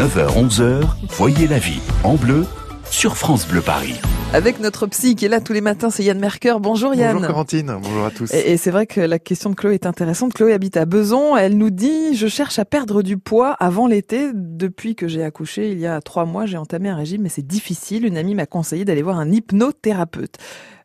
9h-11h, voyez la vie en bleu sur France Bleu Paris. Avec notre psy qui est là tous les matins, c'est Yann Merker. Bonjour Yann. Bonjour Corentine, bonjour à tous. Et, c'est vrai que la question de Chloé est intéressante. Chloé habite à Beson. Elle nous dit, je cherche à perdre du poids avant l'été. Depuis que j'ai accouché il y a trois mois, j'ai entamé un régime, mais c'est difficile. Une amie m'a conseillé d'aller voir un hypnothérapeute.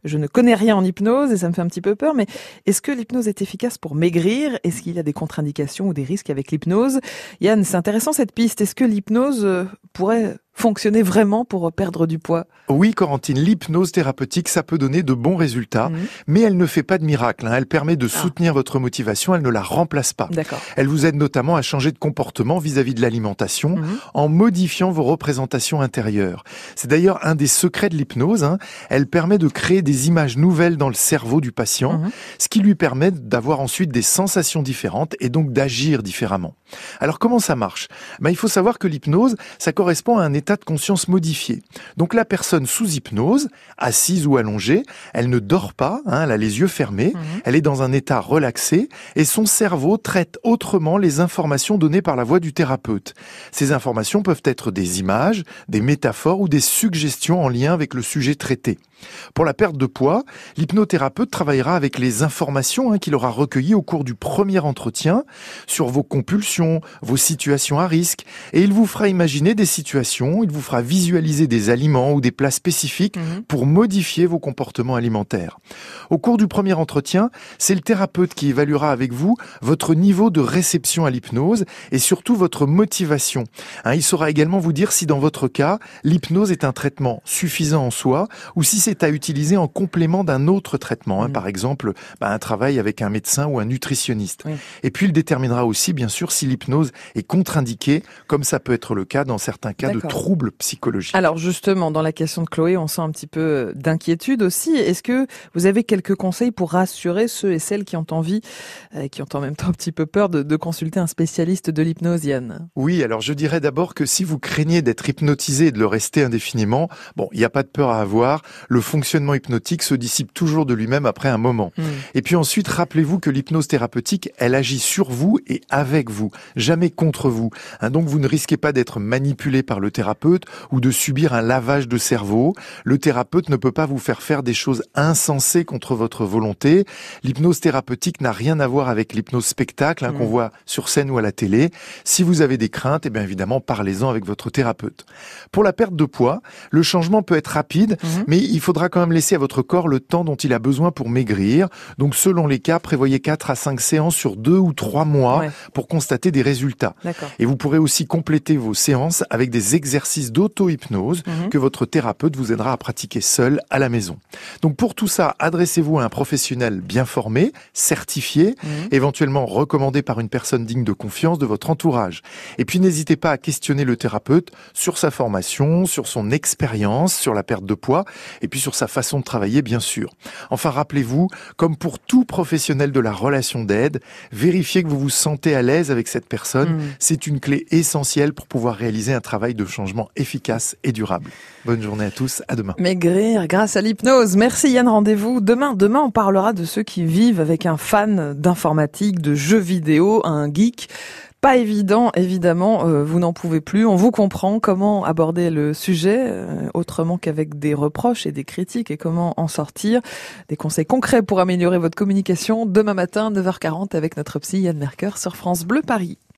Je ne connais rien en hypnose et ça me fait un petit peu peur, mais est-ce que l'hypnose est efficace pour maigrir? Est-ce qu'il y a des contre-indications ou des risques avec l'hypnose? Yann, c'est intéressant cette piste. Est-ce que l'hypnose euh, pourrait fonctionner vraiment pour perdre du poids Oui, Corentine, l'hypnose thérapeutique, ça peut donner de bons résultats, mhm. mais elle ne fait pas de miracle. Hein. Elle permet de ah. soutenir votre motivation, elle ne la remplace pas. Elle vous aide notamment à changer de comportement vis-à-vis de l'alimentation mhm. en modifiant vos représentations intérieures. C'est d'ailleurs un des secrets de l'hypnose. Hein. Elle permet de créer des images nouvelles dans le cerveau du patient, mhm. ce qui lui permet d'avoir ensuite des sensations différentes et donc d'agir différemment. Alors comment ça marche? Ben, Il faut savoir que l'hypnose, ça correspond à un état état de conscience modifié. Donc la personne sous hypnose, assise ou allongée, elle ne dort pas, hein, elle a les yeux fermés, mhm. elle est dans un état relaxé et son cerveau traite autrement les informations données par la voix du thérapeute. Ces informations peuvent être des images, des métaphores ou des suggestions en lien avec le sujet traité. Pour la perte de poids, l'hypnothérapeute travaillera avec les informations hein, qu'il aura recueillies au cours du premier entretien sur vos compulsions, vos situations à risque, et il vous fera imaginer des situations, il vous fera visualiser des aliments ou des plats spécifiques mhm. pour modifier vos comportements alimentaires. Au cours du premier entretien, c'est le thérapeute qui évaluera avec vous votre niveau de réception à l'hypnose et surtout votre motivation. Hein, il saura également vous dire si dans votre cas, l'hypnose est un traitement suffisant en soi ou si c'est à utiliser en complément d'un autre traitement, hein, mm. par exemple bah, un travail avec un médecin ou un nutritionniste. Et puis il déterminera aussi, bien sûr, si l'hypnose est contre-indiquée, comme ça peut être le cas dans certains cas de troubles psychologiques. Alors justement, dans la question de Chloé, on sent un petit peu d'inquiétude aussi. Est-ce que vous avez quelques conseils pour rassurer ceux et celles qui ont envie, euh, qui ont en même temps un petit peu peur de, de consulter un spécialiste de l'hypnose, Yann Oui, alors je dirais d'abord que si vous craignez d'être hypnotisé et de le rester indéfiniment, bon, il n'y a pas de peur à avoir le fonctionnement hypnotique se dissipe toujours de lui-même après un moment. Hmm. Et puis ensuite, rappelez-vous que l'hypnose thérapeutique, elle agit sur vous et avec vous, jamais contre vous. Hein, donc vous ne risquez pas d'être manipulé par le thérapeute ou de subir un lavage de cerveau. Le thérapeute ne peut pas vous faire faire des choses insensées contre votre volonté. L'hypnose thérapeutique n'a rien à voir avec l'hypnose spectacle hein, qu'on hmm. voit sur scène ou à la télé. Si vous avez des craintes, eh bien évidemment, parlez-en avec votre thérapeute. Pour la perte de poids, le changement peut être rapide, hmm. mais il faudra quand même laisser à votre corps le temps dont il a besoin pour maigrir. Donc selon les cas, prévoyez 4 à 5 séances sur 2 ou 3 mois pour constater des résultats. Et vous pourrez aussi compléter vos séances avec des exercices d'auto-hypnose mhm. que votre thérapeute vous aidera à pratiquer seul à la maison. Donc pour tout ça, adressez-vous à un professionnel bien formé, certifié, mhm. éventuellement recommandé par une personne digne de confiance de votre entourage. Et puis n'hésitez pas à questionner le thérapeute sur sa formation, sur son expérience, sur la perte de poids, et puis sur sa façon de travailler, bien sûr. Enfin, rappelez-vous, comme pour tout professionnel de la relation d'aide, vérifiez que vous vous sentez à l'aise avec cette personne. Mm. C'est une clé essentielle pour pouvoir réaliser un travail de changement efficace et durable. Bonne journée à tous, à demain. Maigrir grâce à l'hypnose. Merci Yann, rendez-vous demain. Demain, on parlera de ceux qui vivent avec un fan d'informatique, de jeux vidéo, un geek pas évident, évidemment, euh, vous n'en pouvez plus. On vous comprend comment aborder le sujet euh, autrement qu'avec des reproches et des critiques et comment en sortir. Des conseils concrets pour améliorer votre communication demain matin, 9h40 avec notre psy Yann Merker sur France Bleu Paris.